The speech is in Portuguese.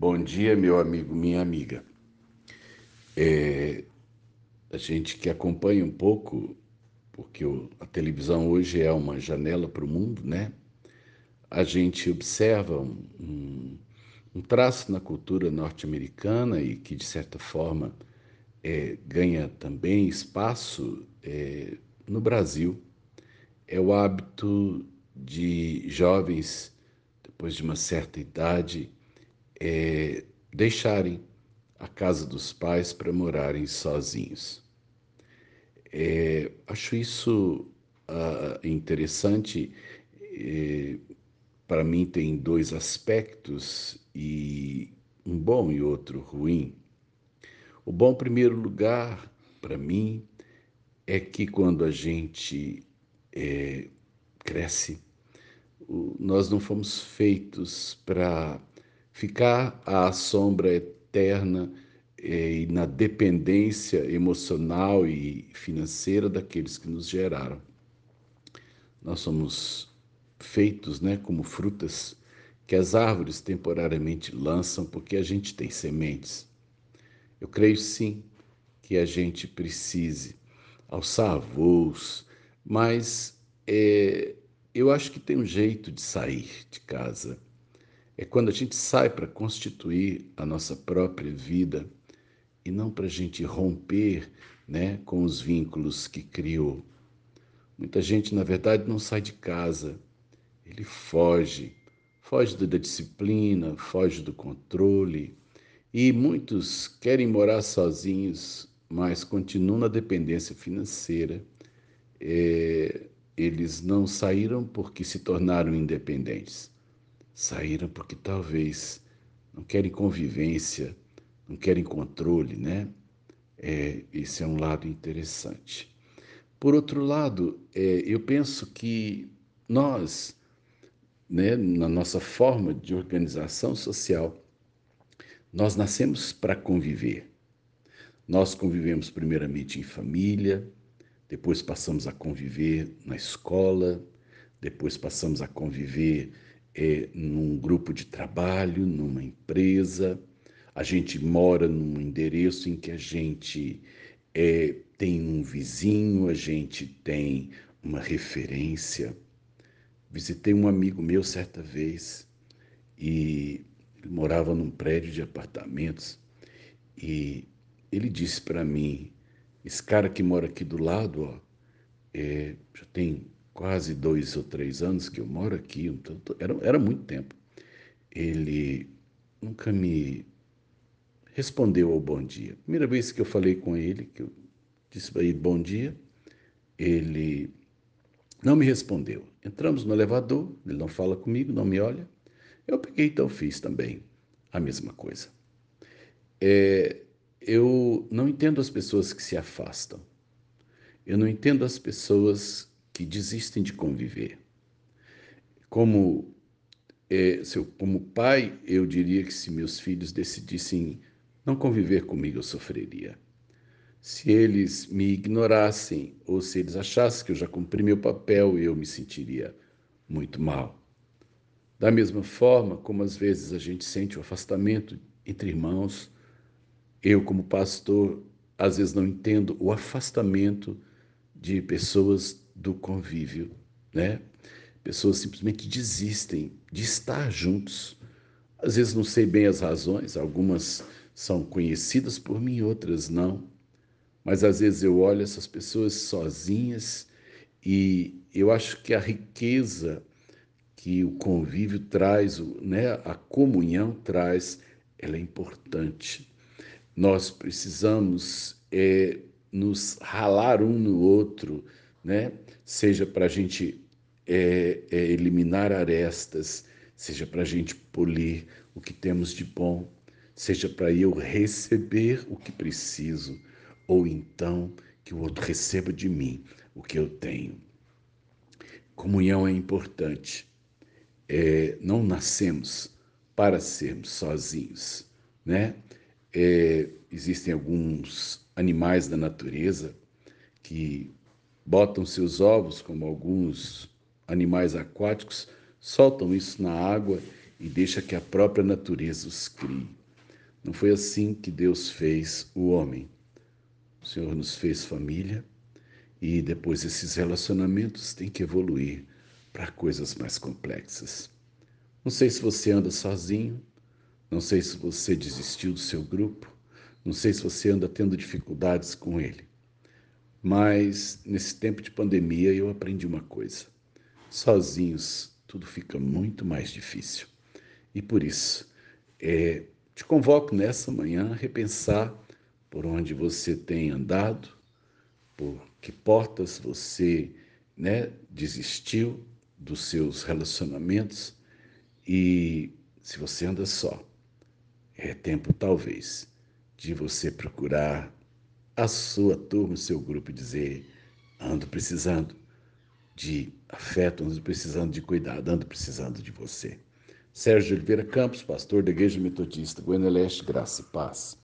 Bom dia, meu amigo, minha amiga. É, a gente que acompanha um pouco, porque a televisão hoje é uma janela para o mundo, né? A gente observa um, um, um traço na cultura norte-americana e que, de certa forma, é, ganha também espaço é, no Brasil. É o hábito de jovens, depois de uma certa idade, é, deixarem a casa dos pais para morarem sozinhos. É, acho isso uh, interessante. É, para mim, tem dois aspectos, e um bom e outro ruim. O bom, em primeiro lugar, para mim, é que quando a gente é, cresce, nós não fomos feitos para ficar à sombra eterna eh, e na dependência emocional e financeira daqueles que nos geraram. Nós somos feitos né, como frutas que as árvores temporariamente lançam porque a gente tem sementes. Eu creio sim que a gente precise alçar voos, mas é, eu acho que tem um jeito de sair de casa é quando a gente sai para constituir a nossa própria vida e não para a gente romper né, com os vínculos que criou. Muita gente, na verdade, não sai de casa, ele foge, foge da disciplina, foge do controle. E muitos querem morar sozinhos, mas continuam na dependência financeira. É, eles não saíram porque se tornaram independentes saíram porque talvez não querem convivência, não querem controle, né? É, esse é um lado interessante. Por outro lado, é, eu penso que nós, né, na nossa forma de organização social, nós nascemos para conviver. Nós convivemos primeiramente em família, depois passamos a conviver na escola, depois passamos a conviver é, num grupo de trabalho, numa empresa, a gente mora num endereço em que a gente é, tem um vizinho, a gente tem uma referência. Visitei um amigo meu certa vez e ele morava num prédio de apartamentos e ele disse para mim: esse cara que mora aqui do lado, ó, é, já tem quase dois ou três anos que eu moro aqui, então, era, era muito tempo. Ele nunca me respondeu ao bom dia. Primeira vez que eu falei com ele, que eu disse ele bom dia, ele não me respondeu. Entramos no elevador, ele não fala comigo, não me olha. Eu peguei então fiz também a mesma coisa. É, eu não entendo as pessoas que se afastam. Eu não entendo as pessoas que desistem de conviver. Como, é, eu, como pai, eu diria que se meus filhos decidissem não conviver comigo, eu sofreria. Se eles me ignorassem ou se eles achassem que eu já cumpri meu papel, eu me sentiria muito mal. Da mesma forma como às vezes a gente sente o afastamento entre irmãos, eu, como pastor, às vezes não entendo o afastamento de pessoas do convívio, né? Pessoas simplesmente desistem de estar juntos. Às vezes não sei bem as razões, algumas são conhecidas por mim, outras não. Mas às vezes eu olho essas pessoas sozinhas e eu acho que a riqueza que o convívio traz, né, a comunhão traz, ela é importante. Nós precisamos é, nos ralar um no outro, né? seja para a gente é, é, eliminar arestas, seja para a gente polir o que temos de bom, seja para eu receber o que preciso, ou então que o outro receba de mim o que eu tenho. Comunhão é importante. É, não nascemos para sermos sozinhos, né? É, existem alguns animais da natureza que botam seus ovos, como alguns animais aquáticos, soltam isso na água e deixa que a própria natureza os crie. Não foi assim que Deus fez o homem. O Senhor nos fez família e depois esses relacionamentos têm que evoluir para coisas mais complexas. Não sei se você anda sozinho, não sei se você desistiu do seu grupo, não sei se você anda tendo dificuldades com ele. Mas nesse tempo de pandemia eu aprendi uma coisa: sozinhos tudo fica muito mais difícil. E por isso, é, te convoco nessa manhã a repensar por onde você tem andado, por que portas você né, desistiu dos seus relacionamentos e se você anda só, é tempo talvez de você procurar a sua turma, o seu grupo e dizer: ando precisando de afeto, ando precisando de cuidado, ando precisando de você. Sérgio Oliveira Campos, pastor da Igreja Metodista, Goiânia Leste, Graça e Paz.